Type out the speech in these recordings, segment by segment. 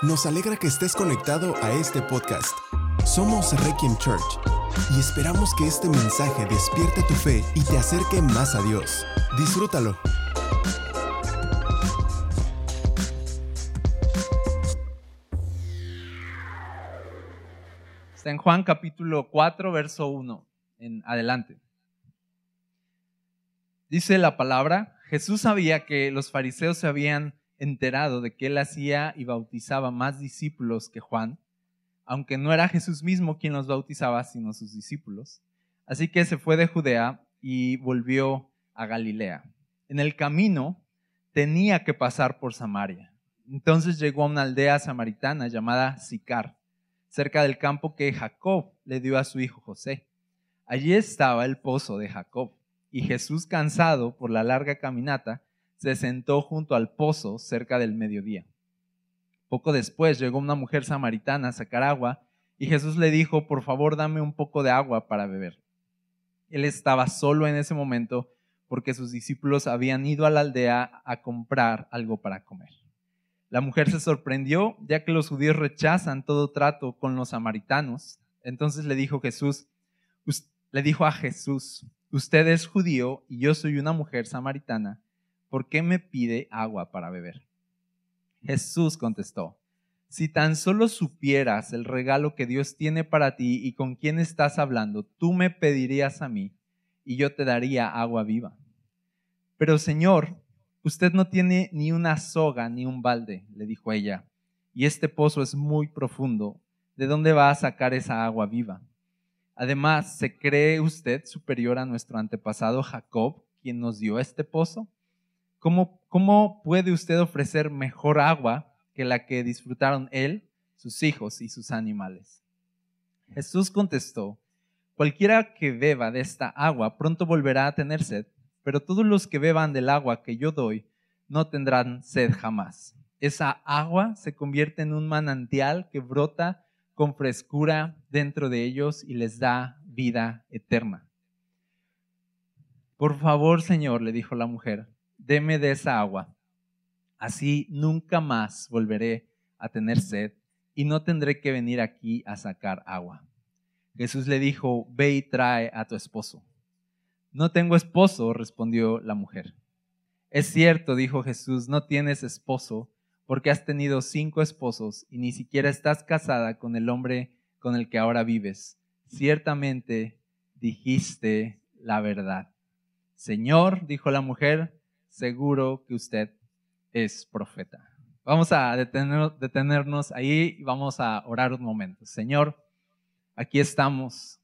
Nos alegra que estés conectado a este podcast. Somos Requiem Church y esperamos que este mensaje despierte tu fe y te acerque más a Dios. Disfrútalo. Está en Juan capítulo 4, verso 1, en adelante. Dice la palabra, Jesús sabía que los fariseos se habían enterado de que él hacía y bautizaba más discípulos que Juan, aunque no era Jesús mismo quien los bautizaba, sino sus discípulos. Así que se fue de Judea y volvió a Galilea. En el camino tenía que pasar por Samaria. Entonces llegó a una aldea samaritana llamada Sicar, cerca del campo que Jacob le dio a su hijo José. Allí estaba el pozo de Jacob y Jesús, cansado por la larga caminata, se sentó junto al pozo cerca del mediodía. Poco después llegó una mujer samaritana a sacar agua y Jesús le dijo, por favor dame un poco de agua para beber. Él estaba solo en ese momento porque sus discípulos habían ido a la aldea a comprar algo para comer. La mujer se sorprendió ya que los judíos rechazan todo trato con los samaritanos. Entonces le dijo Jesús, le dijo a Jesús, usted es judío y yo soy una mujer samaritana, ¿por qué me pide agua para beber? Jesús contestó, si tan solo supieras el regalo que Dios tiene para ti y con quién estás hablando, tú me pedirías a mí y yo te daría agua viva. Pero Señor, usted no tiene ni una soga ni un balde, le dijo ella, y este pozo es muy profundo. ¿De dónde va a sacar esa agua viva? Además, ¿se cree usted superior a nuestro antepasado Jacob, quien nos dio este pozo? ¿Cómo, ¿Cómo puede usted ofrecer mejor agua que la que disfrutaron él, sus hijos y sus animales? Jesús contestó, cualquiera que beba de esta agua pronto volverá a tener sed, pero todos los que beban del agua que yo doy no tendrán sed jamás. Esa agua se convierte en un manantial que brota con frescura dentro de ellos y les da vida eterna. Por favor, Señor, le dijo la mujer, deme de esa agua. Así nunca más volveré a tener sed y no tendré que venir aquí a sacar agua. Jesús le dijo, ve y trae a tu esposo. No tengo esposo, respondió la mujer. Es cierto, dijo Jesús, no tienes esposo porque has tenido cinco esposos y ni siquiera estás casada con el hombre con el que ahora vives. Ciertamente dijiste la verdad. Señor, dijo la mujer, seguro que usted es profeta. Vamos a detenernos ahí y vamos a orar un momento. Señor, aquí estamos.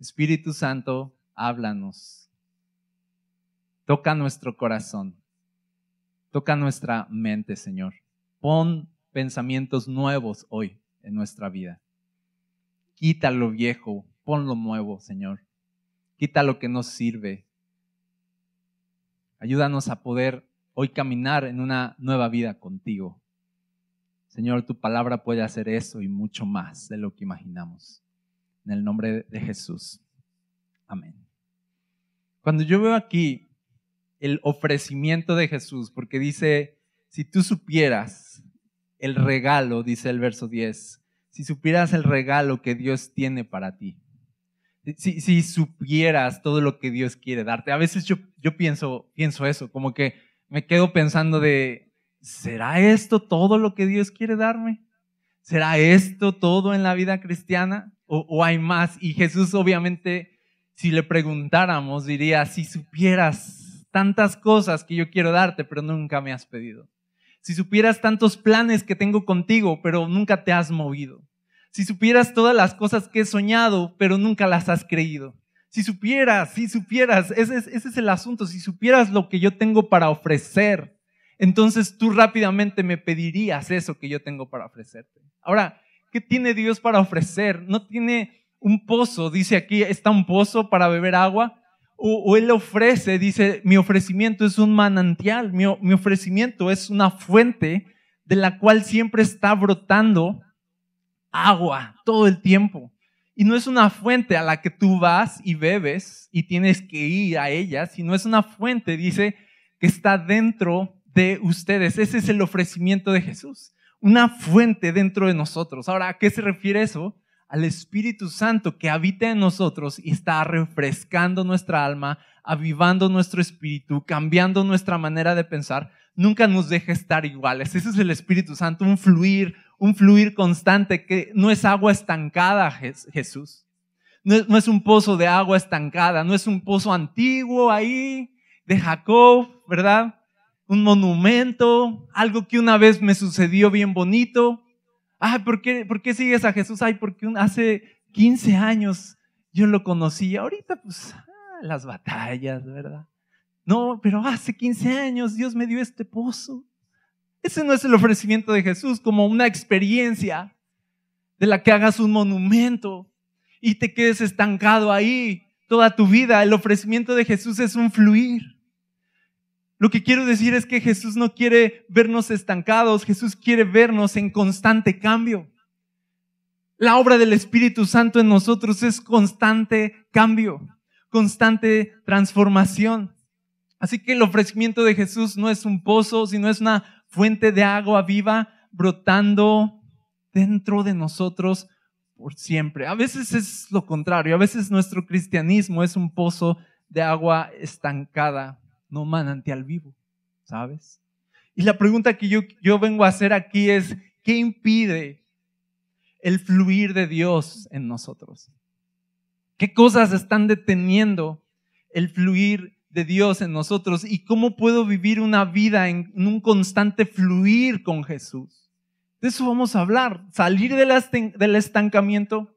Espíritu Santo, háblanos. Toca nuestro corazón. Toca nuestra mente, Señor. Pon pensamientos nuevos hoy en nuestra vida. Quita lo viejo, pon lo nuevo, Señor. Quita lo que nos sirve. Ayúdanos a poder hoy caminar en una nueva vida contigo. Señor, tu palabra puede hacer eso y mucho más de lo que imaginamos. En el nombre de Jesús. Amén. Cuando yo veo aquí el ofrecimiento de Jesús, porque dice, si tú supieras el regalo, dice el verso 10, si supieras el regalo que Dios tiene para ti, si, supieras todo lo que Dios quiere darte, a veces yo, yo pienso, pienso eso, como que me quedo pensando de, ¿será esto todo lo que Dios quiere darme? ¿Será esto todo en la vida cristiana? ¿O, o hay más? Y Jesús obviamente, si le preguntáramos, diría, si supieras tantas cosas que yo quiero darte, pero nunca me has pedido. Si supieras tantos planes que tengo contigo, pero nunca te has movido. Si supieras todas las cosas que he soñado, pero nunca las has creído. Si supieras, si supieras, ese es, el asunto, si supieras lo que yo tengo para ofrecer, entonces tú rápidamente me pedirías eso que yo tengo para ofrecerte. Ahora, ¿qué tiene Dios para ofrecer? No tiene un pozo, dice aquí, está un pozo para beber agua o, Él ofrece, dice, mi ofrecimiento es un manantial, mi ofrecimiento es una fuente de la cual siempre está brotando agua todo el tiempo. Y no es una fuente a la que tú vas y bebes y tienes que ir a ella, sino es una fuente, dice, que está dentro de ustedes. Ese es el ofrecimiento de Jesús. una fuente dentro de nosotros. Ahora, ¿a qué se refiere eso? Al Espíritu Santo que habita en nosotros y está refrescando nuestra alma, avivando nuestro espíritu, cambiando nuestra manera de pensar. Nunca nos deja estar iguales. Ese es el Espíritu Santo, un fluir, un fluir constante que no es agua estancada, Jesús. No es, un pozo de agua estancada, no es un pozo antiguo ahí de Jacob, ¿verdad? un monumento, algo que una vez me sucedió bien bonito. Ay, ¿por qué, ¿por qué sigues a Jesús? Ay, porque hace 15 años yo lo conocí. Ahorita, pues, ah, las batallas, ¿verdad? No, pero hace 15 años Dios me dio este pozo. Ese no es el ofrecimiento de Jesús como una experiencia de la que hagas un monumento y te quedes estancado ahí toda tu vida. El ofrecimiento de Jesús es un fluir. Lo que quiero decir es que Jesús no quiere vernos estancados, Jesús quiere vernos en constante cambio. La obra del Espíritu Santo en nosotros es constante cambio, constante transformación. Así que el ofrecimiento de Jesús no es un pozo, sino es una fuente de agua viva brotando dentro de nosotros por siempre. A veces es lo contrario, a veces nuestro cristianismo es un pozo de agua estancada no manantial vivo, ¿sabes? Y la pregunta que yo, yo vengo a hacer aquí es, ¿qué impide el fluir de Dios en nosotros? ¿Qué cosas están deteniendo el fluir de Dios en nosotros? ¿Y cómo puedo vivir una vida en, un constante fluir con Jesús? De eso vamos a hablar, salir del estancamiento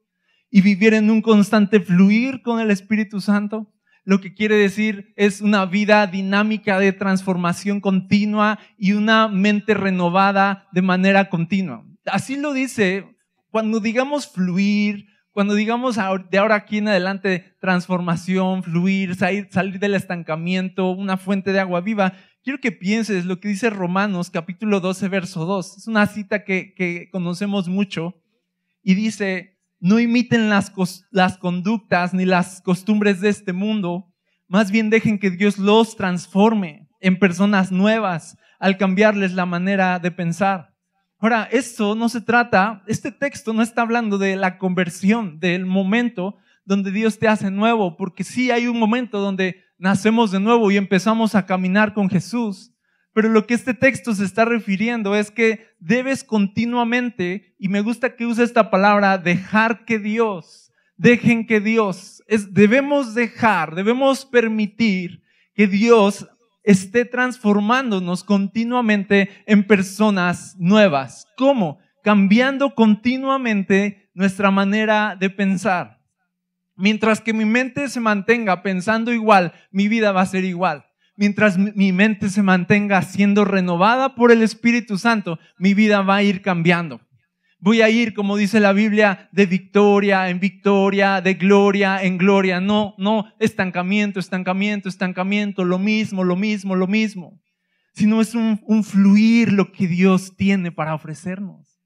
y vivir en un constante fluir con el Espíritu Santo lo que quiere decir es una vida dinámica de transformación continua y una mente renovada de manera continua. Así lo dice cuando digamos fluir, cuando digamos de ahora aquí en adelante transformación, fluir, salir, del estancamiento, una fuente de agua viva, quiero que pienses lo que dice Romanos capítulo 12, verso 2. Es una cita que, que conocemos mucho y dice, no imiten las, las conductas ni las costumbres de este mundo, más bien dejen que Dios los transforme en personas nuevas al cambiarles la manera de pensar. Ahora, esto no se trata, este texto no está hablando de la conversión, del momento donde Dios te hace nuevo, porque sí hay un momento donde nacemos de nuevo y empezamos a caminar con Jesús, pero lo que este texto se está refiriendo es que debes continuamente, y me gusta que use esta palabra, dejar que Dios, dejen que Dios, es, debemos dejar, debemos permitir que Dios esté transformándonos continuamente en personas nuevas. ¿Cómo? Cambiando continuamente nuestra manera de pensar. Mientras que mi mente se mantenga pensando igual, mi vida va a ser igual mientras mi mente se mantenga siendo renovada por el Espíritu Santo, mi vida va a ir cambiando. Voy a ir, como dice la Biblia, de victoria en victoria, de gloria en gloria. No, no, estancamiento, estancamiento, estancamiento, lo mismo, lo mismo, lo mismo. Sino es un, un fluir lo que Dios tiene para ofrecernos.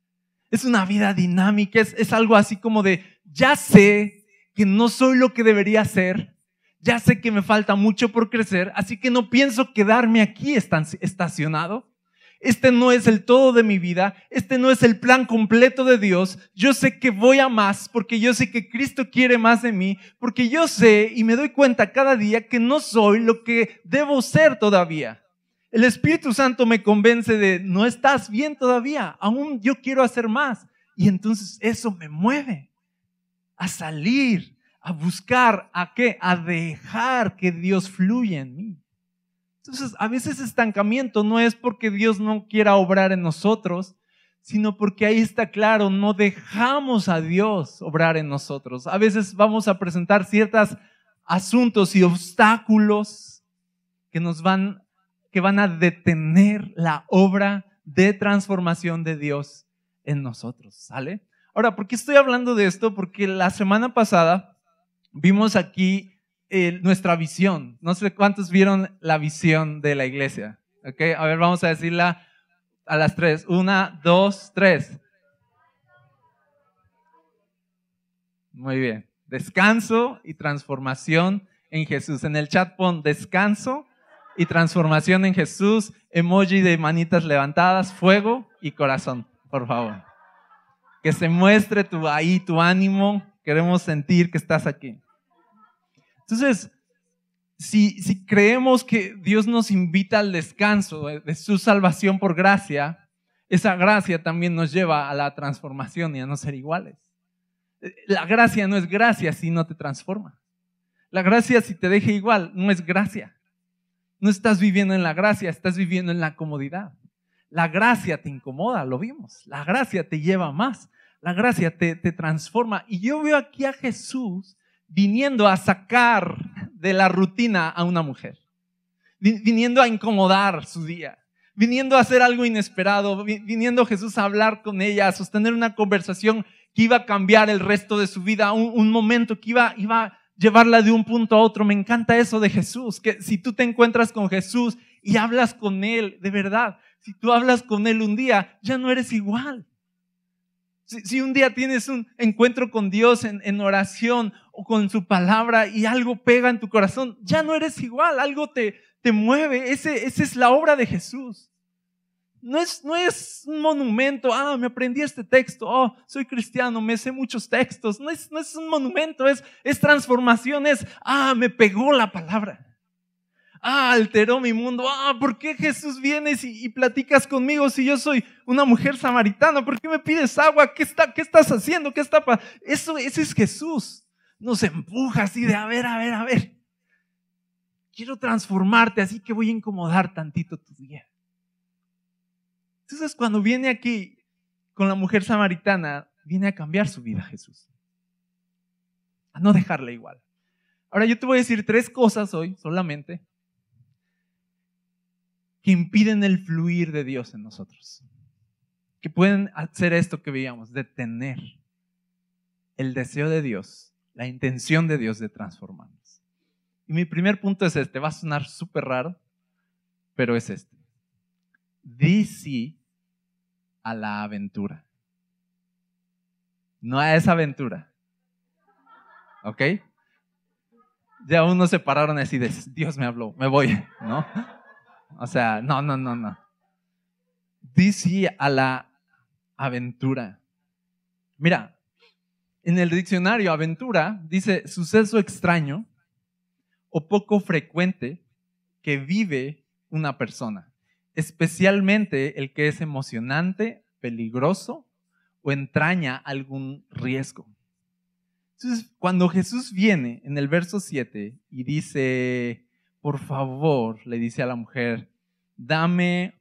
Es una vida dinámica, es, es algo así como de, ya sé que no soy lo que debería ser, ya sé que me falta mucho por crecer, así que no pienso quedarme aquí estacionado. Este no es el todo de mi vida, este no es el plan completo de Dios. Yo sé que voy a más porque yo sé que Cristo quiere más de mí, porque yo sé y me doy cuenta cada día que no soy lo que debo ser todavía. El Espíritu Santo me convence de, no estás bien todavía, aún yo quiero hacer más. Y entonces eso me mueve a salir a buscar, ¿a qué? A dejar que Dios fluya en mí. Entonces, a veces estancamiento no es porque Dios no quiera obrar en nosotros, sino porque ahí está claro, no dejamos a Dios obrar en nosotros. A veces vamos a presentar ciertos asuntos y obstáculos que nos van, que van a detener la obra de transformación de Dios en nosotros. ¿Sale? Ahora, ¿por qué estoy hablando de esto? Porque la semana pasada vimos aquí nuestra visión. No sé cuántos vieron la visión de la iglesia. ¿Okay? A ver, vamos a decirla a las tres. Una, dos, tres. Muy bien. Descanso y transformación en Jesús. En el chat pon descanso y transformación en Jesús, emoji de manitas levantadas, fuego y corazón. por favor. Que se muestre tu, ahí tu ánimo. Queremos sentir que estás aquí. Entonces, si, creemos que Dios nos invita al descanso de su salvación por gracia, esa gracia también nos lleva a la transformación y a no ser iguales. La gracia no es gracia si no te transforma. La gracia si te deja igual no es gracia. No estás viviendo en la gracia, estás viviendo en la comodidad. La gracia te incomoda, lo vimos. La gracia te lleva más. La gracia te, te transforma. Y yo veo aquí a Jesús viniendo a sacar de la rutina a una mujer, viniendo a incomodar su día, viniendo a hacer algo inesperado, viniendo Jesús a hablar con ella, a sostener una conversación que iba a cambiar el resto de su vida, un, momento que iba, iba a llevarla de un punto a otro. Me encanta eso de Jesús, que si tú te encuentras con Jesús y hablas con Él, de verdad, si tú hablas con Él un día, ya no eres igual. Si, un día tienes un encuentro con Dios en, oración o con su palabra y algo pega en tu corazón, ya no eres igual, algo te, te mueve. Ese, esa es la obra de Jesús. No es, no es un monumento, ah, me aprendí este texto, oh, soy cristiano, me sé muchos textos. No es, no es un monumento, es, es transformación, es, ah, me pegó la palabra ah, alteró mi mundo, ah, ¿por qué Jesús vienes y, platicas conmigo si yo soy una mujer samaritana? ¿Por qué me pides agua? ¿Qué, está, qué estás haciendo? ¿Qué está Eso, ese es Jesús. Nos empuja así de, a ver, a ver, a ver. Quiero transformarte, así que voy a incomodar tantito tu día. Entonces, cuando viene aquí con la mujer samaritana, viene a cambiar su vida Jesús. A no dejarla igual. Ahora yo te voy a decir tres cosas hoy solamente que impiden el fluir de Dios en nosotros. Que pueden hacer esto que veíamos, detener el deseo de Dios, la intención de Dios de transformarnos. Y mi primer punto es este, va a sonar súper raro, pero es este. Di sí a la aventura. No a esa aventura. ¿Ok? Ya unos se pararon así de, Dios me habló, me voy, ¿no? O sea, no, no, no, no. Dice a la aventura. Mira, en el diccionario aventura dice suceso extraño o poco frecuente que vive una persona, especialmente el que es emocionante, peligroso o entraña algún riesgo. Entonces, cuando Jesús viene en el verso 7 y dice, por favor, le dice a la mujer, dame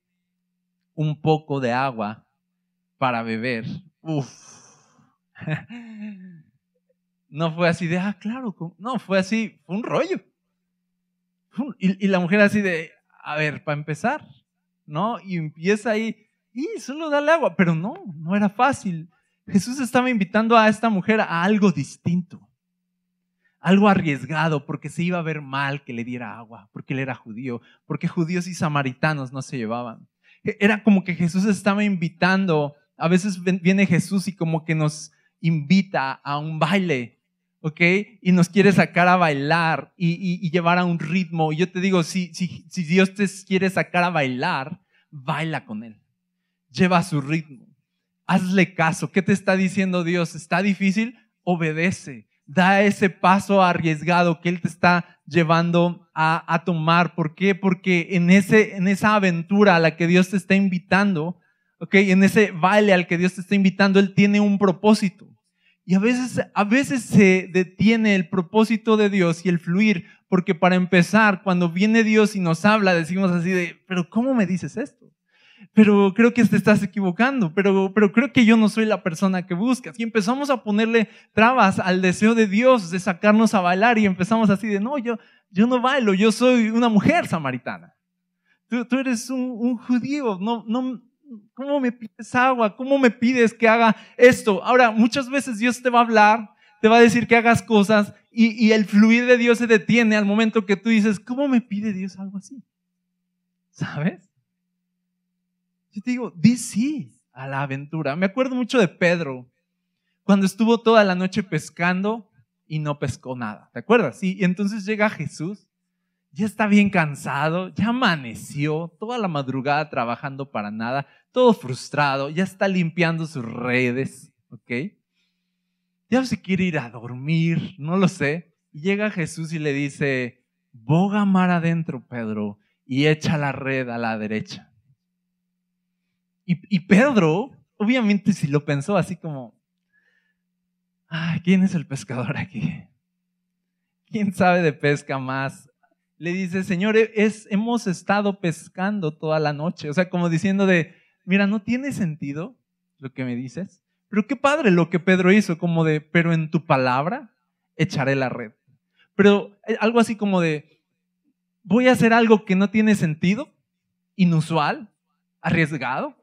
un poco de agua para beber. Uf. No fue así de, ah, claro, no, fue así, fue un rollo. Y, la mujer así de, a ver, para empezar, ¿no? Y empieza ahí, y solo dale agua, pero no, no era fácil. Jesús estaba invitando a esta mujer a algo distinto algo arriesgado porque se iba a ver mal que le diera agua, porque él era judío, porque judíos y samaritanos no se llevaban. E, era como que Jesús estaba invitando, a veces viene Jesús y como que nos invita a un baile, ¿ok? Y nos quiere sacar a bailar y, llevar a un ritmo. Y yo te digo, si, si, si Dios te quiere sacar a bailar, baila con Él. Lleva su ritmo. Hazle caso. ¿Qué te está diciendo Dios? ¿Está difícil? Obedece da ese paso arriesgado que Él te está llevando a, tomar. ¿Por qué? Porque en, ese, en esa aventura a la que Dios te está invitando, okay, en ese baile al que Dios te está invitando, Él tiene un propósito. Y a veces, a veces se detiene el propósito de Dios y el fluir, porque para empezar, cuando viene Dios y nos habla, decimos así de, pero ¿cómo me dices esto? Pero creo que te estás equivocando, pero, pero creo que yo no soy la persona que buscas. Y empezamos a ponerle trabas al deseo de Dios de sacarnos a bailar y empezamos así de, no, yo, yo no bailo, yo soy una mujer samaritana. Tú, tú eres un, un, judío, no, no, ¿cómo me pides agua? ¿Cómo me pides que haga esto? Ahora, muchas veces Dios te va a hablar, te va a decir que hagas cosas y, y el fluir de Dios se detiene al momento que tú dices, ¿cómo me pide Dios algo así? ¿Sabes? Yo te digo, di sí a la aventura. Me acuerdo mucho de Pedro, cuando estuvo toda la noche pescando y no pescó nada. ¿Te acuerdas? Sí, y entonces llega Jesús, ya está bien cansado, ya amaneció, toda la madrugada trabajando para nada, todo frustrado, ya está limpiando sus redes, ¿ok? Ya se quiere ir a dormir, no lo sé. Y llega Jesús y le dice, boga mar adentro, Pedro, y echa la red a la derecha. Y, y Pedro, obviamente si lo pensó así como, ay, ¿quién es el pescador aquí? ¿Quién sabe de pesca más? Le dice, Señor, es, hemos estado pescando toda la noche. O sea, como diciendo de, mira, no tiene sentido lo que me dices. Pero qué padre lo que Pedro hizo, como de, pero en tu palabra echaré la red. Pero eh, algo así como de, voy a hacer algo que no tiene sentido, inusual, arriesgado,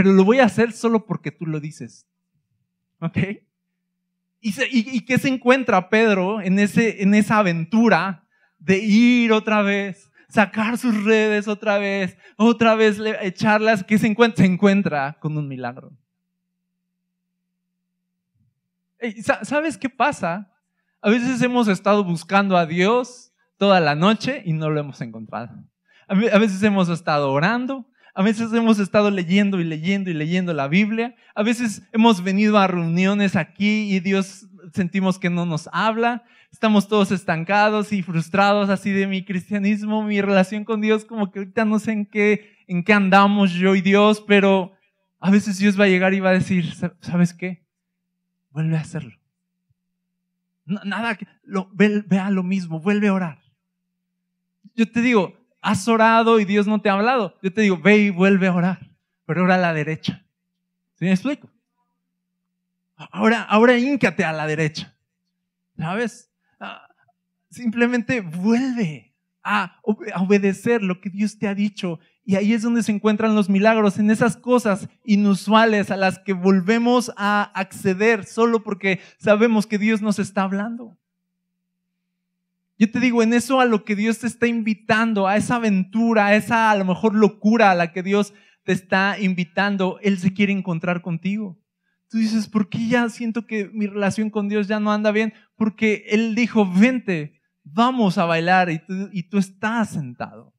pero lo voy a hacer solo porque tú lo dices. ¿Ok? ¿Y, qué se encuentra Pedro en, ese, en esa aventura de ir otra vez, sacar sus redes otra vez, otra vez echarlas? ¿Qué se encuentra? Se encuentra con un milagro. ¿Sabes qué pasa? A veces hemos estado buscando a Dios toda la noche y no lo hemos encontrado. A veces hemos estado orando, a veces hemos estado leyendo y leyendo y leyendo la Biblia. A veces hemos venido a reuniones aquí y Dios sentimos que no nos habla. Estamos todos estancados y frustrados así de mi cristianismo, mi relación con Dios, como que ahorita no sé en qué, en qué andamos yo y Dios, pero a veces Dios va a llegar y va a decir, ¿sabes qué? Vuelve a hacerlo. Nada, lo, vea lo mismo, vuelve a orar. Yo te digo, has orado y Dios no te ha hablado. Yo te digo, ve y vuelve a orar, pero ora a la derecha. ¿Sí me explico? Ahora, ahora híncate a la derecha. ¿Sabes? Ah, simplemente vuelve a obedecer lo que Dios te ha dicho. Y ahí es donde se encuentran los milagros, en esas cosas inusuales a las que volvemos a acceder solo porque sabemos que Dios nos está hablando. Yo te digo, en eso a lo que Dios te está invitando, a esa aventura, a esa a lo mejor locura a la que Dios te está invitando, Él se quiere encontrar contigo. Tú dices, ¿por qué ya siento que mi relación con Dios ya no anda bien? Porque Él dijo, vente, vamos a bailar y tú, estás sentado.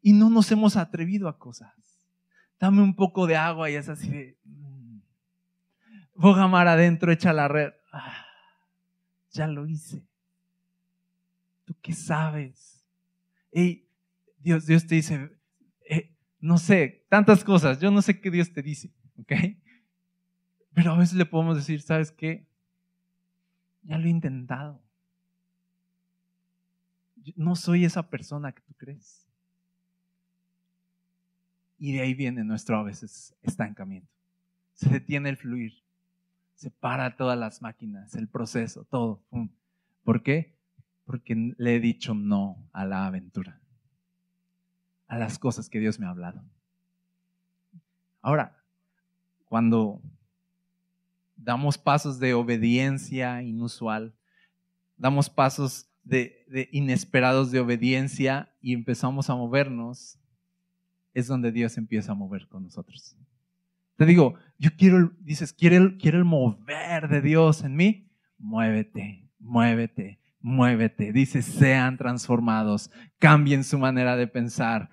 Y no nos hemos atrevido a cosas. Dame un poco de agua y es así de... Mm, boga mar adentro, echa la red. Ah, ya lo hice. ¿Tú qué sabes? Y Dios, Dios te dice, eh, no sé, tantas cosas, yo no sé qué Dios te dice, ¿ok? Pero a veces le podemos decir, ¿sabes qué? Ya lo he intentado. No soy esa persona que tú crees. Y de ahí viene nuestro a veces estancamiento. Se detiene el fluir. Se para todas las máquinas, el proceso, todo. ¿Por qué? Porque le he dicho no a la aventura, a las cosas que Dios me ha hablado. Ahora, cuando damos pasos de obediencia inusual, damos pasos de, inesperados de obediencia y empezamos a movernos, es donde Dios empieza a mover con nosotros. Te digo, yo quiero, dices, quiero, quiero el mover de Dios en mí, muévete, muévete, muévete. Dice, sean transformados, cambien su manera de pensar,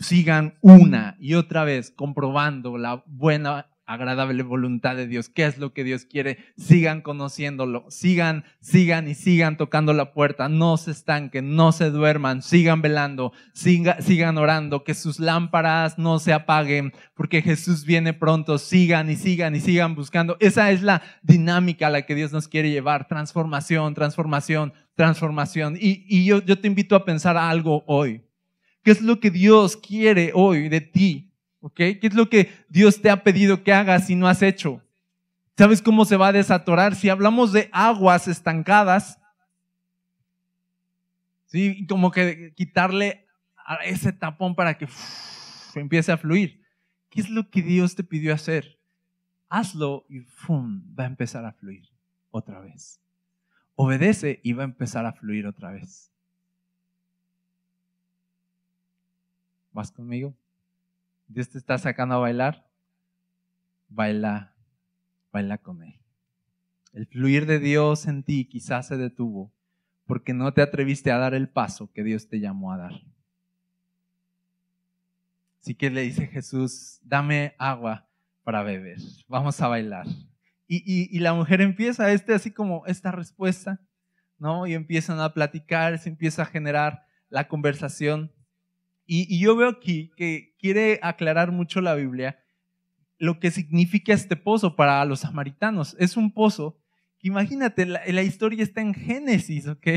sigan una y otra vez comprobando la buena agradable voluntad de Dios, qué es lo que Dios quiere, sigan conociéndolo, sigan, sigan y sigan tocando la puerta, no se estanquen, no se duerman, sigan velando, sigan orando, que sus lámparas no se apaguen, porque Jesús viene pronto, sigan y sigan y sigan buscando. Esa es la dinámica a la que Dios nos quiere llevar, transformación, transformación, transformación. Y, y yo, yo te invito a pensar algo hoy. ¿Qué es lo que Dios quiere hoy de ti? ¿Qué es lo que Dios te ha pedido que hagas y no has hecho? ¿Sabes cómo se va a desatorar? Si hablamos de aguas estancadas, ¿sí? Como que quitarle ese tapón para que empiece a fluir. ¿Qué es lo que Dios te pidió hacer? Hazlo y ¡fum! va a empezar a fluir otra vez. Obedece y va a empezar a fluir otra vez. ¿Vas conmigo? Dios te está sacando a bailar, baila, baila con Él. El fluir de Dios en ti quizás se detuvo porque no te atreviste a dar el paso que Dios te llamó a dar. Así que le dice Jesús, dame agua para beber, vamos a bailar. Y, la mujer empieza este, así como esta respuesta, ¿no? Y empiezan a platicar, se empieza a generar la conversación. Y, y yo veo aquí que quiere aclarar mucho la Biblia lo que significa este pozo para los samaritanos. Es un pozo que imagínate, la, la historia está en Génesis, ¿ok?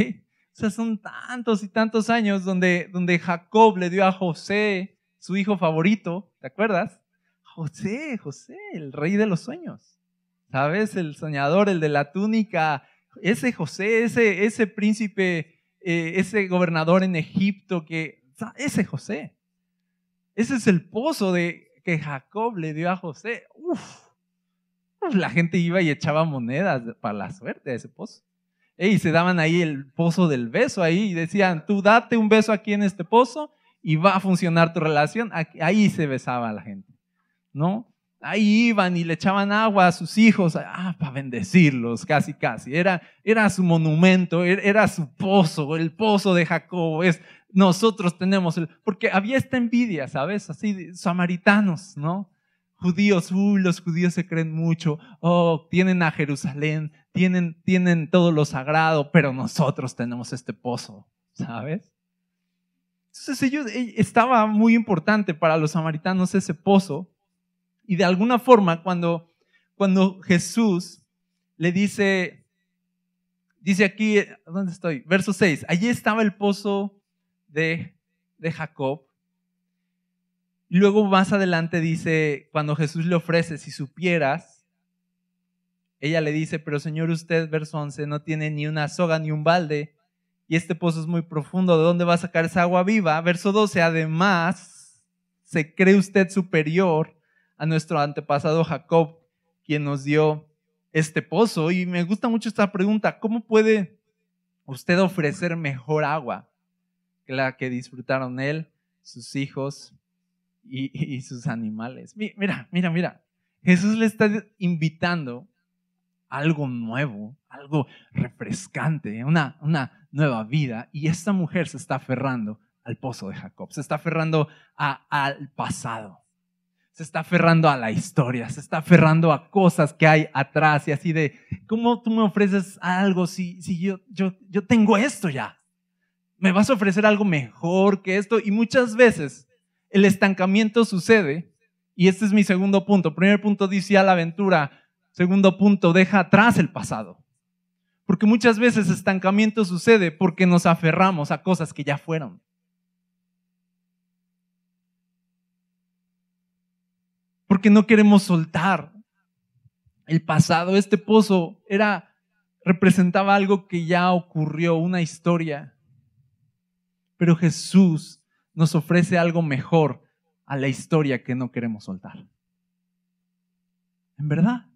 O sea, son tantos y tantos años donde, donde Jacob le dio a José, su hijo favorito, ¿te acuerdas? José, José, el rey de los sueños. ¿Sabes? El soñador, el de la túnica, ese José, ese, ese príncipe, eh, ese gobernador en Egipto, que, ese José. Ese es el pozo de, que Jacob le dio a José. Uf, la gente iba y echaba monedas para la suerte de ese pozo. Y se daban ahí el pozo del beso ahí y decían, tú date un beso aquí en este pozo y va a funcionar tu relación. Ahí se besaba la gente, ¿no? ahí iban y le echaban agua a sus hijos, ah, para bendecirlos, casi, casi. Era, era su monumento, er, era su pozo, el pozo de Jacob. Es, nosotros tenemos porque había esta envidia, ¿sabes? Así, samaritanos, ¿no? Judíos, uy, los judíos se creen mucho, oh, tienen a Jerusalén, tienen, tienen todo lo sagrado, pero nosotros tenemos este pozo, ¿sabes? Entonces ellos, eh, estaba muy importante para los samaritanos ese pozo, y de alguna forma, cuando, cuando Jesús le dice, dice aquí, ¿dónde estoy? Verso 6, allí estaba el pozo de, de Jacob. Luego más adelante dice, cuando Jesús le ofrece, si supieras, ella le dice, pero Señor, usted, verso 11, no tiene ni una soga ni un balde, y este pozo es muy profundo, ¿de dónde va a sacar esa agua viva? Verso 12, además, ¿se cree usted superior a nuestro antepasado Jacob, quien nos dio este pozo. Y me gusta mucho esta pregunta, ¿cómo puede usted ofrecer mejor agua la que disfrutaron él, sus hijos y, sus animales? Mira, mira, mira, Jesús le está invitando a algo nuevo, algo refrescante, una, una nueva vida. Y esta mujer se está aferrando al pozo de Jacob, se está aferrando al pasado se está aferrando a la historia, se está aferrando a cosas que hay atrás y así de, ¿cómo tú me ofreces algo si, si yo, yo, yo tengo esto ya? ¿Me vas a ofrecer algo mejor que esto? Y muchas veces el estancamiento sucede, y este es mi segundo punto. Primer punto dice a la aventura, segundo punto, deja atrás el pasado. Porque muchas veces estancamiento sucede porque nos aferramos a cosas que ya fueron. porque no queremos soltar el pasado. Este pozo era, representaba algo que ya ocurrió, una historia. Pero Jesús nos ofrece algo mejor a la historia que no queremos soltar. En verdad.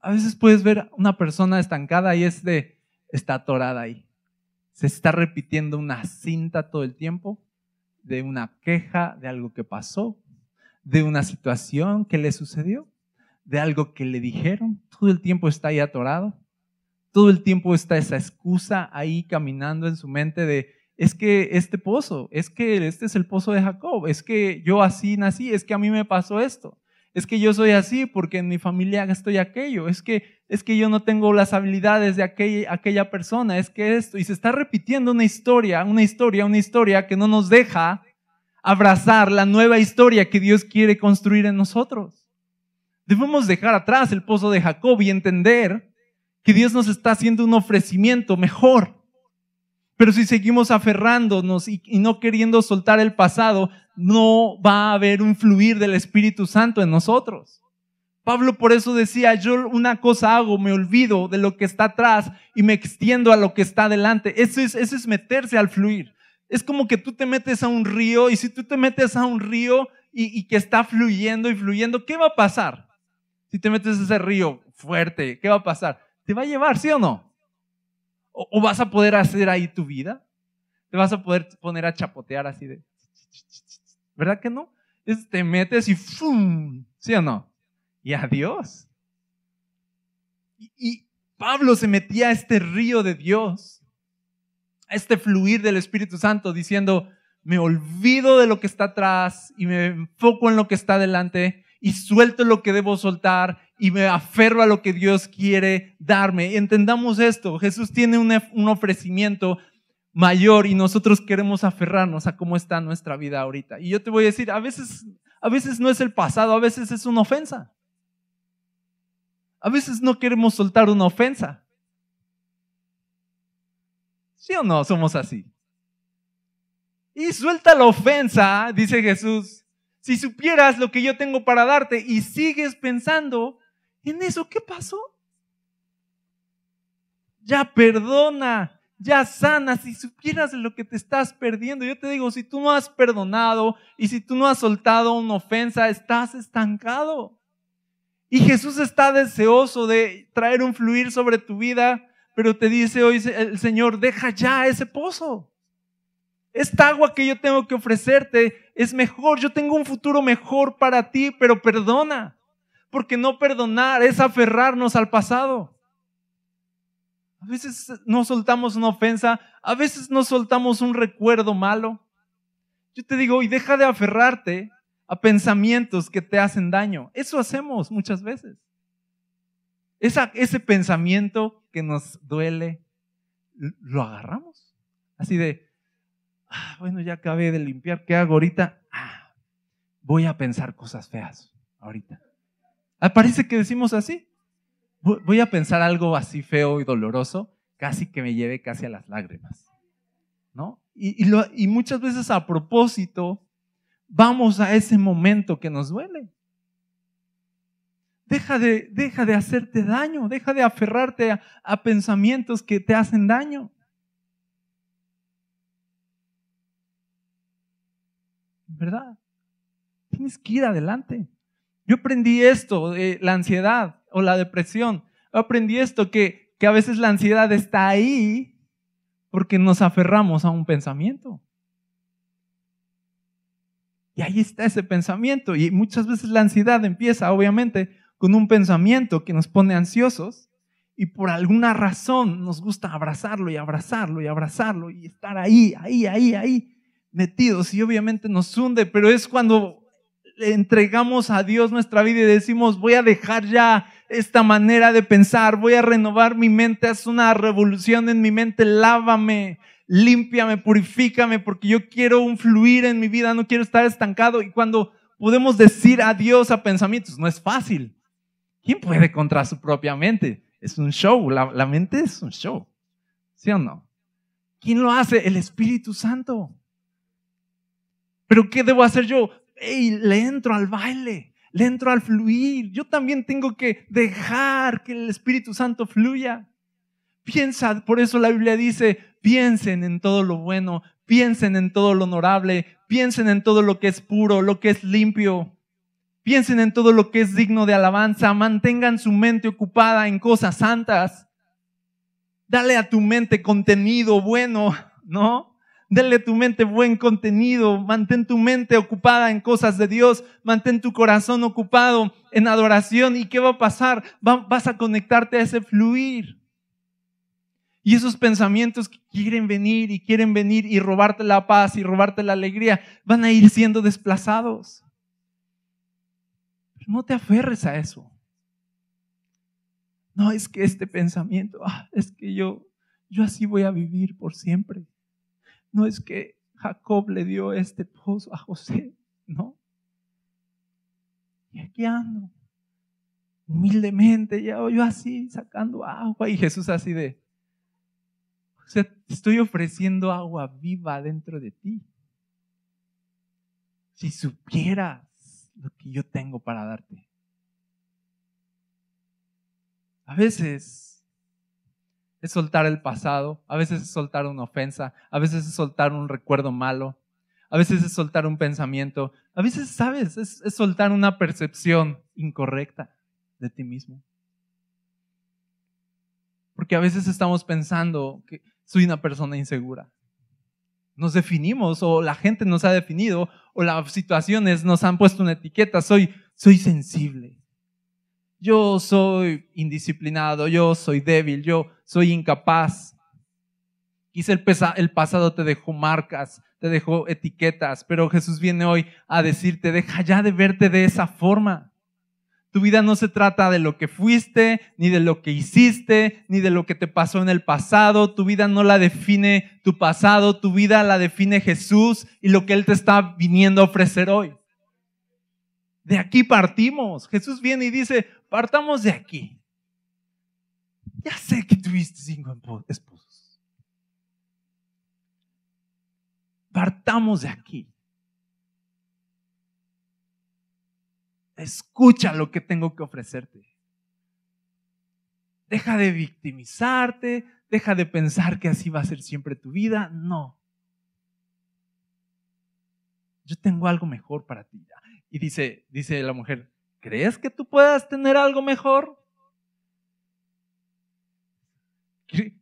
A veces, puedes ver una persona estancada y es de, está atorada ahí. Se está repitiendo una cinta todo el tiempo de una queja, de algo que pasó, de una situación que le sucedió, de algo que le dijeron. Todo el tiempo está ahí atorado. Todo el tiempo está esa excusa ahí caminando en su mente de, es que este pozo, es que este es el pozo de Jacob, es que yo así nací, es que a mí me pasó esto, es que yo soy así porque en mi familia estoy aquello, es que, es que yo no tengo las habilidades de aquella, aquella persona, es que esto, y se está repitiendo una historia, una historia, una historia que no nos deja abrazar la nueva historia que Dios quiere construir en nosotros. Debemos dejar atrás el pozo de Jacob y entender que Dios nos está haciendo un ofrecimiento mejor. Pero si seguimos aferrándonos y, no queriendo soltar el pasado, no va a haber un fluir del Espíritu Santo en nosotros. Pablo por eso decía, yo una cosa hago, me olvido de lo que está atrás y me extiendo a lo que está delante. Eso es, eso es meterse al fluir. Es como que tú te metes a un río y si tú te metes a un río y, que está fluyendo y fluyendo, ¿qué va a pasar? Si te metes a ese río fuerte, ¿qué va a pasar? ¿Te va a llevar, sí o no? ¿O, vas a poder hacer ahí tu vida? ¿Te vas a poder poner a chapotear así de... ¿Verdad que no? Es, te metes y ¡fum! ¿Sí o no? Y adiós. Y, Pablo se metía a este río de Dios, a este fluir del Espíritu Santo, diciendo, me olvido de lo que está atrás y me enfoco en lo que está delante y suelto lo que debo soltar y me aferro a lo que Dios quiere darme. Entendamos esto, Jesús tiene un, ofrecimiento mayor y nosotros queremos aferrarnos a cómo está nuestra vida ahorita. Y yo te voy a decir, a veces, a veces no es el pasado, a veces es una ofensa. A veces no queremos soltar una ofensa. ¿Sí o no? Somos así. Y suelta la ofensa, dice Jesús. Si supieras lo que yo tengo para darte y sigues pensando en eso, ¿qué pasó? Ya perdona, ya sana, si supieras lo que te estás perdiendo. Yo te digo, si tú no has perdonado y si tú no has soltado una ofensa, estás estancado. Y Jesús está deseoso de traer un fluir sobre tu vida, pero te dice hoy el Señor, deja ya ese pozo. Esta agua que yo tengo que ofrecerte es mejor, yo tengo un futuro mejor para ti, pero perdona. Porque no perdonar es aferrarnos al pasado. A veces no soltamos una ofensa, a veces no soltamos un recuerdo malo. Yo te digo, y deja de aferrarte a pensamientos que te hacen daño. Eso hacemos muchas veces. ese pensamiento que nos duele, lo agarramos. Así de, ah, bueno, ya acabé de limpiar, ¿qué hago ahorita? Ah, voy a pensar cosas feas ahorita. Ah, parece que decimos así. Voy a pensar algo así feo y doloroso, casi que me lleve casi a las lágrimas. ¿No? Y, y muchas veces a propósito vamos a ese momento que nos duele. Deja de, deja de hacerte daño, deja de aferrarte a pensamientos que te hacen daño. ¿verdad? Tienes que ir adelante. Yo aprendí esto, de la ansiedad o la depresión. aprendí esto, que, que a veces la ansiedad está ahí porque nos aferramos a un pensamiento. Y ahí está ese pensamiento. Y muchas veces la ansiedad empieza, obviamente, con un pensamiento que nos pone ansiosos y por alguna razón nos gusta abrazarlo y abrazarlo y abrazarlo y estar ahí, ahí, ahí, ahí metidos y obviamente nos hunde, pero es cuando le entregamos a Dios nuestra vida y decimos, voy a dejar ya esta manera de pensar, voy a renovar mi mente, haz una revolución en mi mente, lávame, límpiame, purifícame, porque yo quiero un fluir en mi vida, no quiero estar estancado. Y cuando podemos decir adiós a pensamientos, no es fácil. ¿Quién puede contra su propia mente? Es un show, la, la mente es un show. ¿Sí o no? ¿Quién lo hace? El Espíritu Santo. Pero ¿qué debo hacer yo? Hey, le entro al baile, le entro al fluir. Yo también tengo que dejar que el Espíritu Santo fluya. Piensa, por eso la Biblia dice, piensen en todo lo bueno, piensen en todo lo honorable, piensen en todo lo que es puro, lo que es limpio. Piensen en todo lo que es digno de alabanza, mantengan su mente ocupada en cosas santas. Dale a tu mente contenido bueno, ¿no? Dale a tu mente buen contenido, mantén tu mente ocupada en cosas de Dios, mantén tu corazón ocupado en adoración. ¿Y qué va a pasar? vas a conectarte a ese fluir. Y esos pensamientos que quieren venir y quieren venir y robarte la paz y robarte la alegría, van a ir siendo desplazados. no te aferres a eso. No, es que este pensamiento, ah, es que yo, yo así voy a vivir por siempre no es que Jacob le dio este pozo a José, no. Y aquí ando, humildemente, yo, yo así sacando agua y Jesús así de, o sea, estoy ofreciendo agua viva dentro de ti. Si supieras lo que yo tengo para darte. A veces es soltar el pasado, a veces es soltar una ofensa, a veces es soltar un recuerdo malo, a veces es soltar un pensamiento, a veces, ¿sabes? Es, soltar una percepción incorrecta de ti mismo. Porque a veces estamos pensando que soy una persona insegura. Nos definimos o la gente nos ha definido o las situaciones nos han puesto una etiqueta, soy, soy sensible. Yo soy indisciplinado, yo soy débil, yo soy incapaz. Quizá el, el pasado te dejó marcas, te dejó etiquetas, pero Jesús viene hoy a decirte, deja ya de verte de esa forma. Tu vida no se trata de lo que fuiste, ni de lo que hiciste, ni de lo que te pasó en el pasado. Tu vida no la define tu pasado, tu vida la define Jesús y lo que Él te está viniendo a ofrecer hoy. De aquí partimos. Jesús viene y dice, partamos de aquí. Ya sé que tuviste cinco esposos. Partamos de aquí. Escucha lo que tengo que ofrecerte. Deja de victimizarte, deja de pensar que así va a ser siempre tu vida. No. Yo tengo algo mejor para ti. Y dice, dice la mujer, ¿crees que tú puedas tener algo mejor?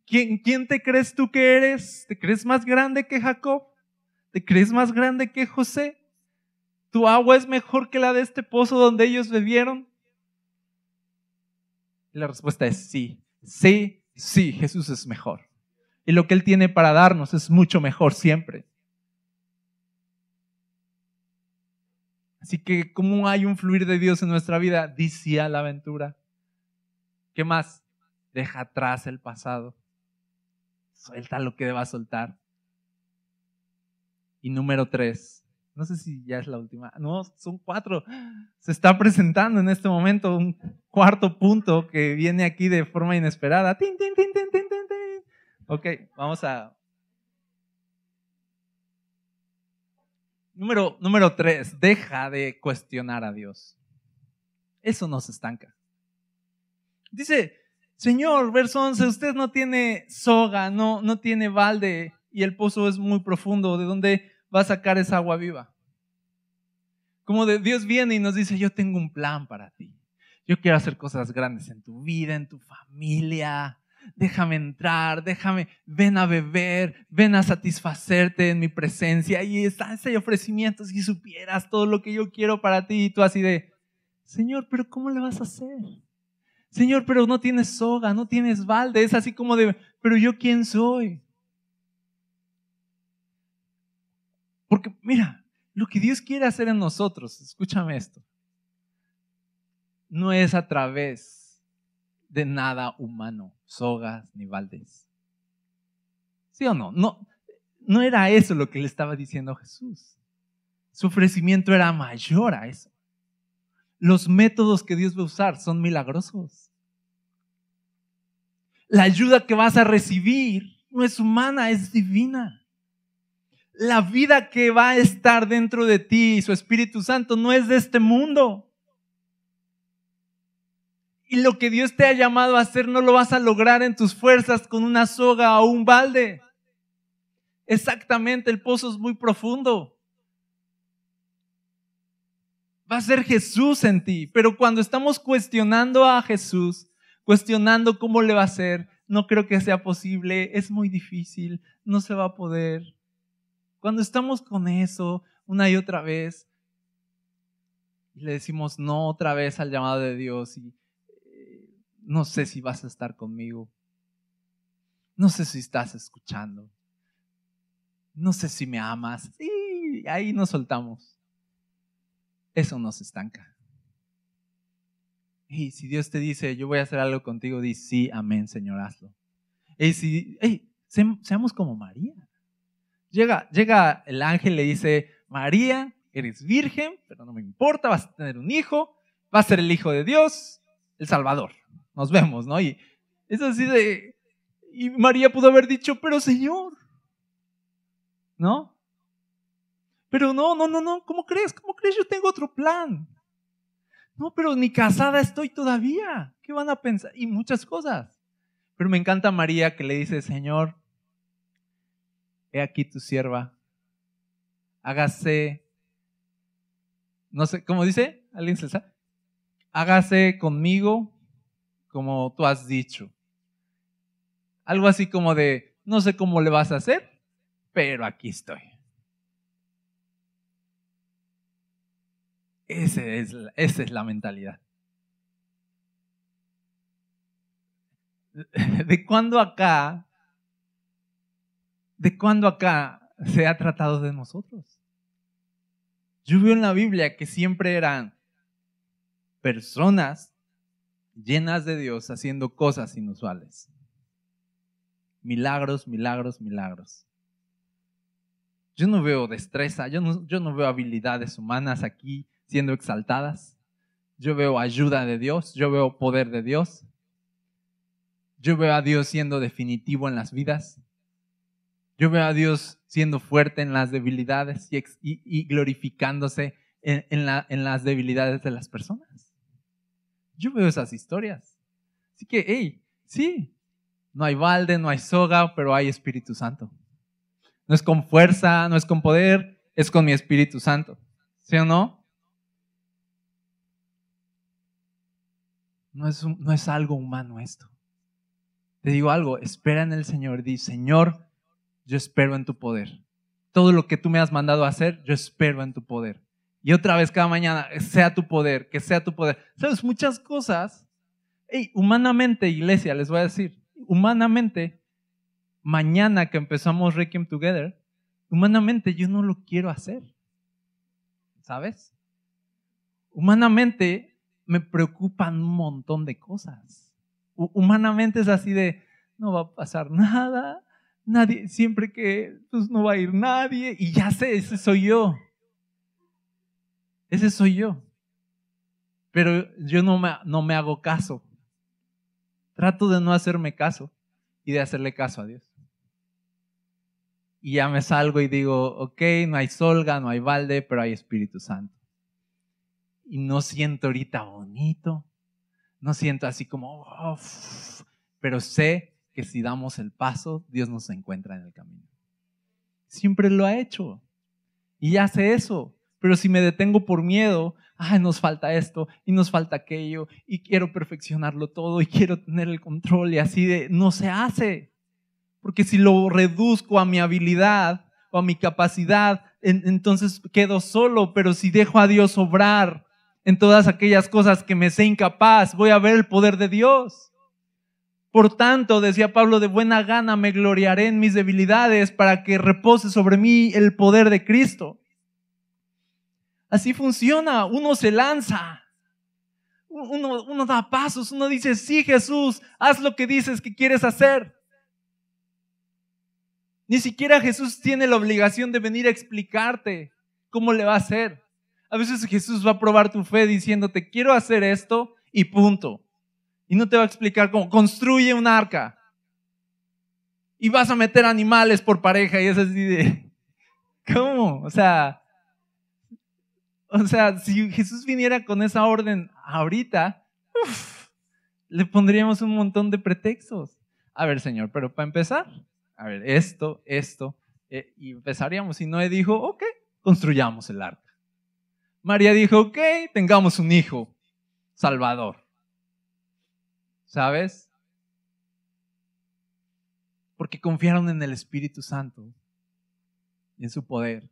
¿Quién, ¿Quién te crees tú que eres? ¿Te crees más grande que Jacob? ¿Te crees más grande que José? ¿Tu agua es mejor que la de este pozo donde ellos bebieron? Y la respuesta es sí, sí, sí, Jesús es mejor. Y lo que Él tiene para darnos es mucho mejor siempre. Así que, ¿cómo hay un fluir de Dios en nuestra vida? Dice a la aventura. ¿Qué más? Deja atrás el pasado. Suelta lo que deba soltar. Y número tres, no sé si ya es la última. No, son cuatro. Se está presentando en este momento un cuarto punto que viene aquí de forma inesperada. ¡Tin, tin, tin, tin, tin, tin! Ok, vamos a... Número, número tres, deja de cuestionar a Dios. Eso nos estanca. Dice, Señor, verso 11, usted no tiene soga, no, no tiene balde y el pozo es muy profundo. ¿De dónde va a sacar esa agua viva. Como de Dios viene y nos dice, yo tengo un plan para ti. Yo quiero hacer cosas grandes en tu vida, en tu familia. Déjame entrar, déjame, ven a beber, ven a satisfacerte en mi presencia. Y está ese ofrecimiento, si supieras todo lo que yo quiero para ti. Y tú así de, Señor, pero ¿cómo le vas a hacer? Señor, pero no tienes soga, no tienes balde. Es así como de, pero yo quién soy. Porque mira, lo que Dios quiere hacer en nosotros, escúchame esto, no es a través de nada humano, sogas ni baldes. ¿Sí o no? No, no era eso lo que le estaba diciendo Jesús. Su ofrecimiento era mayor a eso. Los métodos que Dios va a usar son milagrosos. La ayuda que vas a recibir no es humana, es divina la vida que va a estar dentro de ti y su Espíritu Santo no es de este mundo. Y lo que Dios te ha llamado a hacer no lo vas a lograr en tus fuerzas con una soga o un balde. Exactamente, el pozo es muy profundo. Va a ser Jesús en ti, pero cuando estamos cuestionando a Jesús, cuestionando cómo le va a ser, no creo que sea posible, es muy difícil, no se va a poder. Cuando estamos con eso una y otra vez, le decimos no otra vez al llamado de Dios y no sé si vas a estar conmigo, no sé si estás escuchando, no sé si me amas, y ahí nos soltamos. Eso nos estanca. Y si Dios te dice, yo voy a hacer algo contigo, di sí, amén, Señor, hazlo. Y si, seamos como María. Llega, llega el ángel, le dice, María, eres virgen, pero no me importa, vas a tener un hijo, va a ser el hijo de Dios, el Salvador. Nos vemos, ¿no? Y es así de... Y María pudo haber dicho, pero Señor, ¿no? Pero no, no, no, no, ¿cómo crees? ¿Cómo crees? Yo tengo otro plan. No, pero ni casada estoy todavía. ¿Qué van a pensar? Y muchas cosas. Pero me encanta María que le dice, Señor, he aquí tu sierva, hágase, no sé, ¿cómo dice? ¿Alguien se sabe? Hágase conmigo como tú has dicho. Algo así como de, no sé cómo le vas a hacer, pero aquí estoy. Ese es, esa es la mentalidad. ¿De cuándo acá? ¿De cuándo acá se ha tratado de nosotros? Yo veo en la Biblia que siempre eran personas llenas de Dios haciendo cosas inusuales. Milagros, milagros, milagros. Yo no veo destreza, yo no, yo no veo habilidades humanas aquí siendo exaltadas. Yo veo ayuda de Dios, yo veo poder de Dios. Yo veo a Dios siendo definitivo en las vidas. Yo veo a Dios siendo fuerte en las debilidades y, glorificándose en, en las debilidades de las personas. Yo veo esas historias. Así que, hey, sí, no hay balde, no hay soga, pero hay Espíritu Santo. No es con fuerza, no es con poder, es con mi Espíritu Santo. ¿Sí o no? No es, no es algo humano esto. Te digo algo, espera en el Señor. Di, Señor, yo espero en tu poder. Todo lo que tú me has mandado a hacer, yo espero en tu poder. Y otra vez cada mañana, sea tu poder, que sea tu poder. Sabes, muchas cosas, hey, humanamente, iglesia, les voy a decir, humanamente, mañana que empezamos Requiem Together, humanamente yo no lo quiero hacer. ¿Sabes? Humanamente me preocupan un montón de cosas. Humanamente es así de, no va a pasar nada, nadie, siempre que, pues no va a ir nadie, y ya sé, ese soy yo. Ese soy yo. Pero yo no me, no me hago caso. Trato de no hacerme caso y de hacerle caso a Dios. Y ya me salgo y digo, ok, no hay solga, no hay balde, pero hay Espíritu Santo. Y no siento ahorita bonito, no siento así como, pero sé que si damos el paso, Dios nos encuentra en el camino. Siempre lo ha hecho. Y hace eso. Pero si me detengo por miedo, ay, nos falta esto y nos falta aquello y quiero perfeccionarlo todo y quiero tener el control y así de, no se hace. Porque si lo reduzco a mi habilidad o a mi capacidad, entonces quedo solo, pero si dejo a Dios obrar en todas aquellas cosas que me sé incapaz, voy a ver el poder de Dios. Por tanto, decía Pablo, de buena gana me gloriaré en mis debilidades para que repose sobre mí el poder de Cristo. Así funciona, uno se lanza, uno, da pasos, uno dice, sí Jesús, haz lo que dices que quieres hacer. Ni siquiera Jesús tiene la obligación de venir a explicarte cómo le va a hacer. A veces Jesús va a probar tu fe diciéndote, quiero hacer esto y punto. Y no te va a explicar cómo. Construye un arca. Y vas a meter animales por pareja y es así de, ¿cómo? O sea, o sea, si Jesús viniera con esa orden ahorita, le pondríamos un montón de pretextos. A ver, Señor, pero para empezar, a ver, esto, esto, eh, y empezaríamos. Y Noé dijo, ok, construyamos el arca. María dijo, ok, tengamos un hijo, Salvador. ¿Sabes? Porque confiaron en el Espíritu Santo y en su poder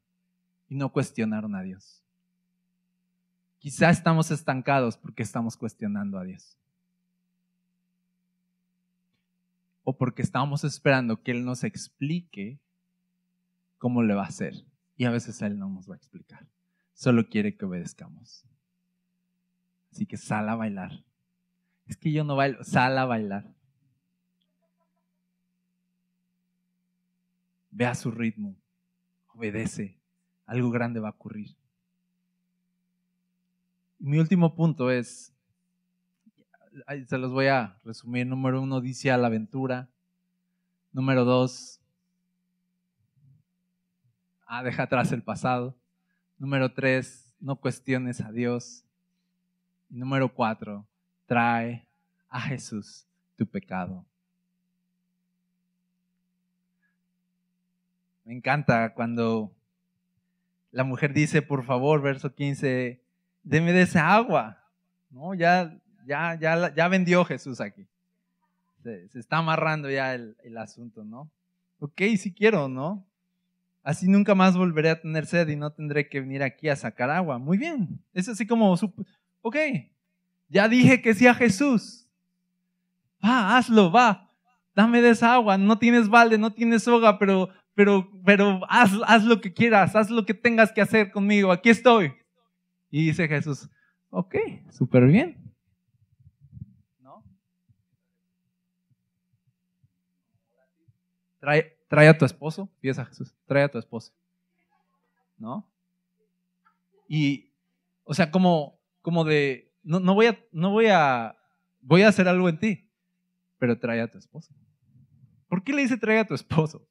y no cuestionaron a Dios. Quizá estamos estancados porque estamos cuestionando a Dios. O porque estamos esperando que Él nos explique cómo le va a hacer. Y a veces Él no nos va a explicar. Solo quiere que obedezcamos. Así que sal a bailar. Es que yo no bailo, sal a bailar. Ve a su ritmo, obedece, algo grande va a ocurrir mi último punto es, se los voy a resumir. Número uno, dice a la aventura. Número dos, ah, deja atrás el pasado. Número tres, no cuestiones a Dios. Número cuatro, trae a Jesús tu pecado. Me encanta cuando la mujer dice, por favor, verso 15, deme de esa agua. ¿no? Ya, ya, ya, ya vendió Jesús aquí. Se, está amarrando ya el, asunto, ¿no? Ok, si quiero, ¿no? Así nunca más volveré a tener sed y no tendré que venir aquí a sacar agua. Muy bien. Es así como, ok, ya dije que sí a Jesús. Va, hazlo, va. Dame de esa agua. No tienes balde, no tienes soga, pero, pero, pero haz, haz lo que quieras, haz lo que tengas que hacer conmigo. Aquí estoy. Y dice Jesús, ok, súper bien. ¿No? Trae, trae a tu esposo, piensa Jesús, trae a tu esposo. ¿No? Y, o sea, como, como de, no, no voy a, no voy a, voy a hacer algo en ti, pero trae a tu esposo. ¿Por qué le dice trae a tu esposo?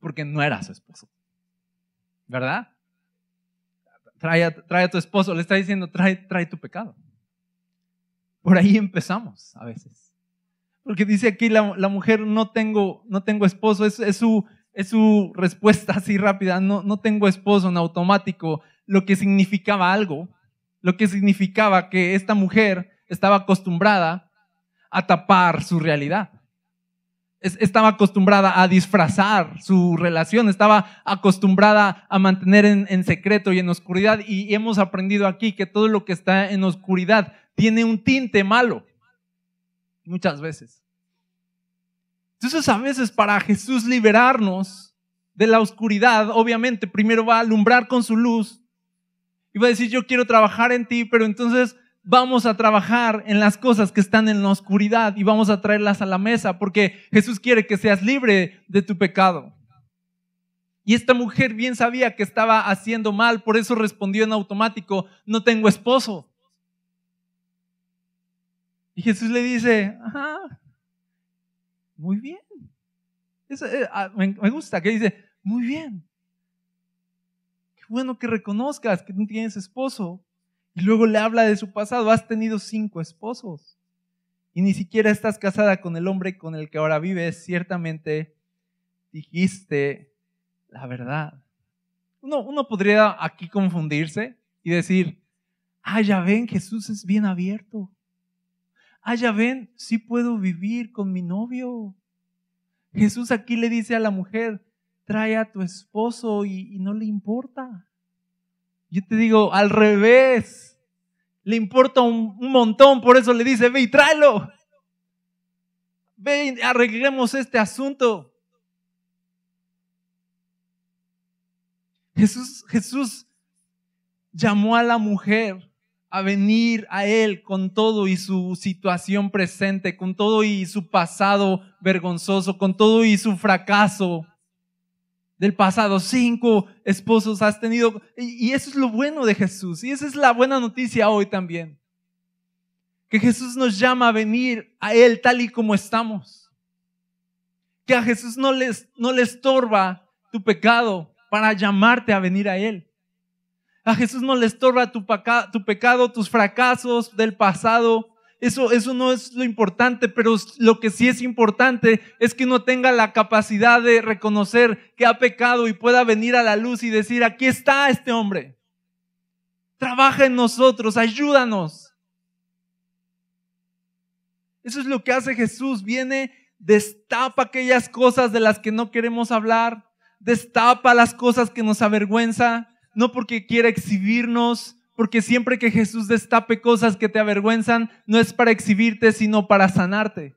Porque no era su esposo. ¿Verdad? Trae a, trae a tu esposo, le está diciendo, trae, trae tu pecado. Por ahí empezamos a veces. Porque dice aquí la, la mujer, no tengo, no tengo esposo, es, es, su, es su respuesta así rápida, no, no tengo esposo en automático, lo que significaba algo, lo que significaba que esta mujer estaba acostumbrada a tapar su realidad. Estaba acostumbrada a disfrazar su relación, estaba acostumbrada a mantener en, secreto y en oscuridad. Y hemos aprendido aquí que todo lo que está en oscuridad tiene un tinte malo. Muchas veces. Entonces a veces para Jesús liberarnos de la oscuridad, obviamente primero va a alumbrar con su luz y va a decir, yo quiero trabajar en ti, pero entonces vamos a trabajar en las cosas que están en la oscuridad y vamos a traerlas a la mesa porque Jesús quiere que seas libre de tu pecado. Y esta mujer bien sabía que estaba haciendo mal, por eso respondió en automático, no tengo esposo. Y Jesús le dice, ajá, muy bien. Eh, ah, me gusta que dice, muy bien. Qué bueno que reconozcas que no tienes esposo. Y luego le habla de su pasado. Has tenido cinco esposos. Y ni siquiera estás casada con el hombre con el que ahora vives. Ciertamente dijiste la verdad. Uno, uno podría aquí confundirse y decir, ah, ya ven, Jesús es bien abierto. Ah, ya ven, sí puedo vivir con mi novio. Jesús aquí le dice a la mujer, trae a tu esposo y, y no le importa. Yo te digo, al revés le importa un, montón, por eso le dice, ve y tráelo. Ve y arreglemos este asunto. Jesús, Jesús llamó a la mujer a venir a Él con todo y su situación presente, con todo y su pasado vergonzoso, con todo y su fracaso del pasado, cinco esposos has tenido. Y eso es lo bueno de Jesús. Y esa es la buena noticia hoy también. Que Jesús nos llama a venir a Él tal y como estamos. Que a Jesús no les, no le estorba tu pecado para llamarte a venir a Él. A Jesús no le estorba tu pecado, tus fracasos del pasado, eso, eso no es lo importante, pero lo que sí es importante es que uno tenga la capacidad de reconocer que ha pecado y pueda venir a la luz y decir, aquí está este hombre. Trabaja en nosotros, ayúdanos. Eso es lo que hace Jesús. Viene, destapa aquellas cosas de las que no queremos hablar, destapa las cosas que nos avergüenza, no porque quiera exhibirnos, porque siempre que Jesús destape cosas que te avergüenzan, no es para exhibirte, sino para sanarte.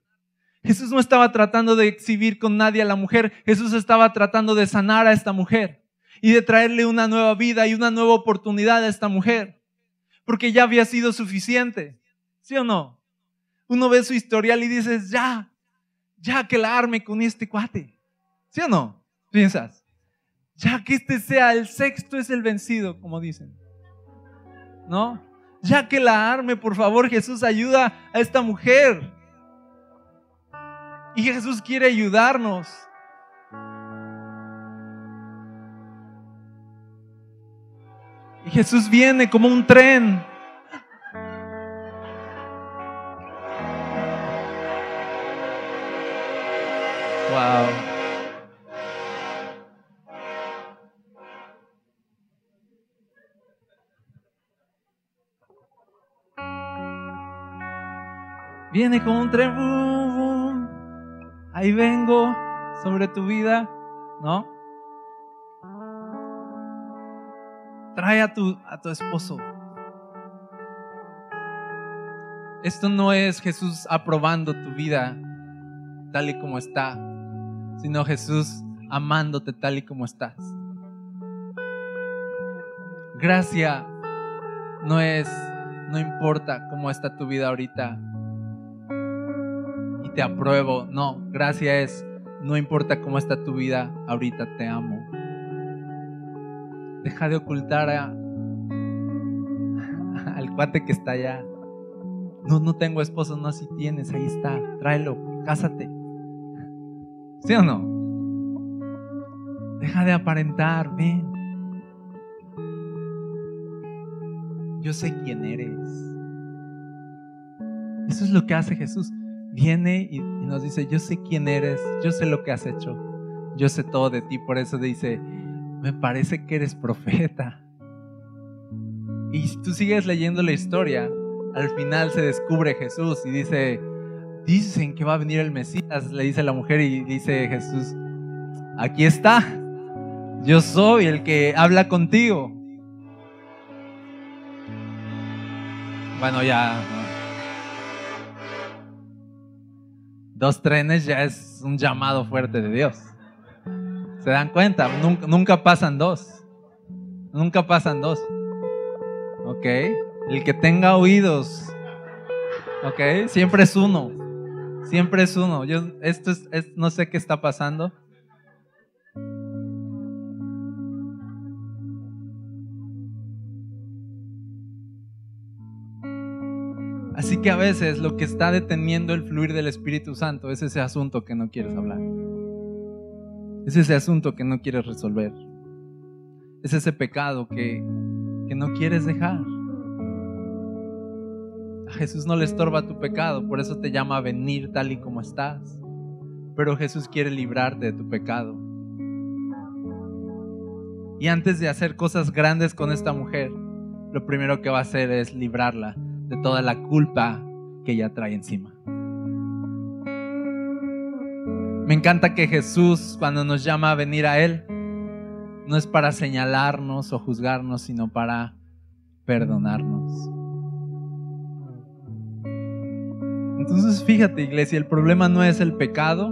Jesús no estaba tratando de exhibir con nadie a la mujer, Jesús estaba tratando de sanar a esta mujer y de traerle una nueva vida y una nueva oportunidad a esta mujer, porque ya había sido suficiente, ¿sí o no? Uno ve su historial y dices, ya, ya que la arme con este cuate, ¿sí o no? Piensas, ya que este sea el sexto es el vencido, como dicen. ¿No? Ya que la arme, por favor, Jesús, ayuda a esta mujer. Y Jesús quiere ayudarnos. Y Jesús viene como un tren. Wow. Viene como un tren, ahí vengo sobre tu vida, ¿no? Trae a tu, a tu esposo. Esto no es Jesús aprobando tu vida tal y como está, sino Jesús amándote tal y como estás. Gracia no es, no importa cómo está tu vida ahorita te apruebo. No, gracia es, no importa cómo está tu vida ahorita, te amo. Deja de ocultar a, al cuate que está allá. No, no tengo esposo, no, si tienes, ahí está, tráelo, cásate. ¿Sí o no? Deja de aparentar, ven. Yo sé quién eres. Eso es lo que hace Jesús. Viene y, nos dice, yo sé quién eres, yo sé lo que has hecho, yo sé todo de ti. Por eso dice, me parece que eres profeta. Y tú sigues leyendo la historia, al final se descubre Jesús y dice, dicen que va a venir el Mesías, le dice la mujer y dice Jesús, aquí está, yo soy el que habla contigo. Bueno, ya... Dos trenes ya es un llamado fuerte de Dios. ¿Se dan cuenta? Nunca, pasan dos. Nunca pasan dos. ¿Ok? El que tenga oídos. ¿Ok? Siempre es uno. Siempre es uno. Yo, esto es, es, no sé qué está pasando. Así que a veces lo que está deteniendo el fluir del Espíritu Santo es ese asunto que no quieres hablar. Es ese asunto que no quieres resolver. Es ese pecado que, que no quieres dejar. A Jesús no le estorba tu pecado, por eso te llama a venir tal y como estás. Pero Jesús quiere librarte de tu pecado. Y antes de hacer cosas grandes con esta mujer, lo primero que va a hacer es librarla de toda la culpa que ella trae encima. Me encanta que Jesús, cuando nos llama a venir a Él, no es para señalarnos o juzgarnos, sino para perdonarnos. Entonces, fíjate, iglesia, el problema no es el pecado,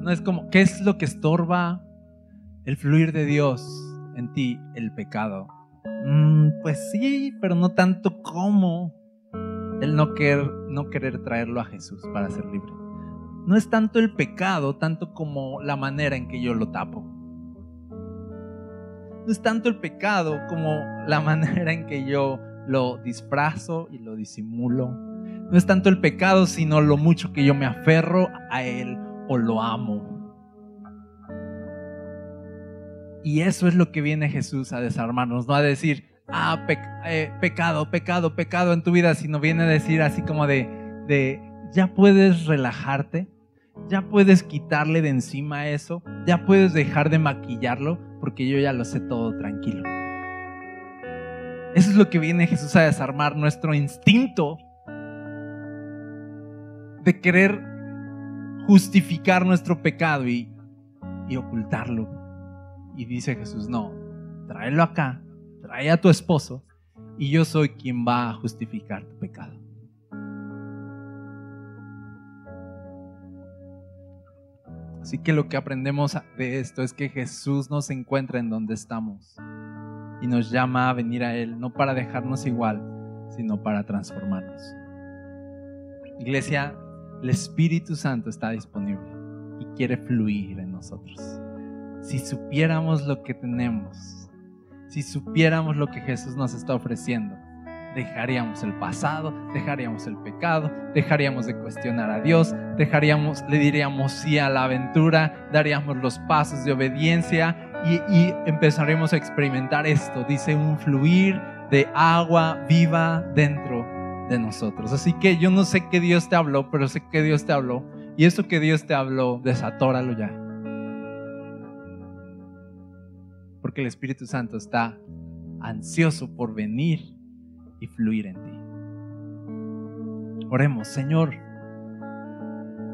no es como, ¿qué es lo que estorba el fluir de Dios en ti? El pecado. Mm, pues sí, pero no tanto como el no querer, no querer traerlo a Jesús para ser libre. No es tanto el pecado, tanto como la manera en que yo lo tapo. No es tanto el pecado como la manera en que yo lo disfrazo y lo disimulo. No es tanto el pecado, sino lo mucho que yo me aferro a él o lo amo. Y eso es lo que viene Jesús a desarmarnos, no a decir, ah, eh, pecado, pecado, pecado en tu vida, sino viene a decir así como de, de, ya puedes relajarte, ya puedes quitarle de encima eso, ya puedes dejar de maquillarlo, porque yo ya lo sé todo tranquilo. Eso es lo que viene Jesús a desarmar, nuestro instinto de querer justificar nuestro pecado y, y ocultarlo. Y dice Jesús, no, tráelo acá, trae a tu esposo y yo soy quien va a justificar tu pecado. Así que lo que aprendemos de esto es que Jesús nos encuentra en donde estamos y nos llama a venir a Él, no para dejarnos igual, sino para transformarnos. Iglesia, el Espíritu Santo está disponible y quiere fluir en nosotros si supiéramos lo que tenemos, si supiéramos lo que Jesús nos está ofreciendo, dejaríamos el pasado, dejaríamos el pecado, dejaríamos de cuestionar a Dios, dejaríamos, le diríamos sí a la aventura, daríamos los pasos de obediencia y, y empezaríamos a experimentar esto, dice un fluir de agua viva dentro de nosotros. Así que yo no sé qué Dios te habló, pero sé que Dios te habló y eso que Dios te habló, desatóralo ya. Porque el Espíritu Santo está ansioso por venir y fluir en ti. Oremos, Señor,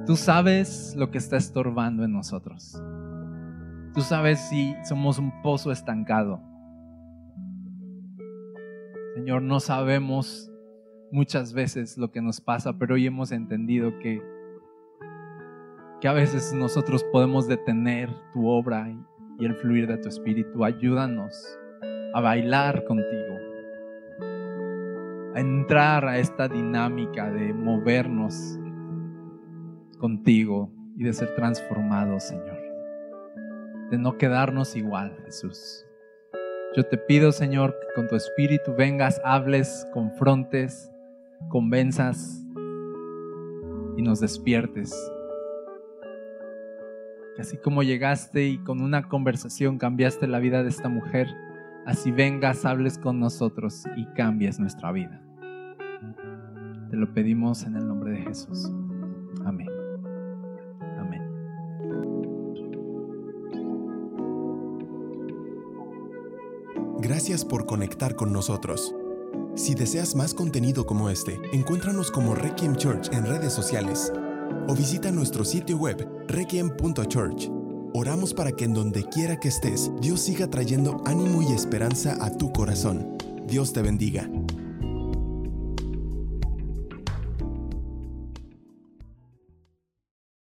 tú sabes lo que está estorbando en nosotros. Tú sabes si somos un pozo estancado. Señor, no sabemos muchas veces lo que nos pasa, pero hoy hemos entendido que, que a veces nosotros podemos detener tu obra y, y el fluir de tu espíritu. Ayúdanos a bailar contigo, a entrar a esta dinámica de movernos contigo y de ser transformados, Señor. De no quedarnos igual, Jesús. Yo te pido, Señor, que con tu espíritu vengas, hables, confrontes, convenzas y nos despiertes. Así como llegaste y con una conversación cambiaste la vida de esta mujer, así vengas, hables con nosotros y cambies nuestra vida. Te lo pedimos en el nombre de Jesús. Amén. Amén. Gracias por conectar con nosotros. Si deseas más contenido como este, encuéntranos como Requiem Church en redes sociales o visita nuestro sitio web requiem.church. Oramos para que en donde quiera que estés, Dios siga trayendo ánimo y esperanza a tu corazón. Dios te bendiga.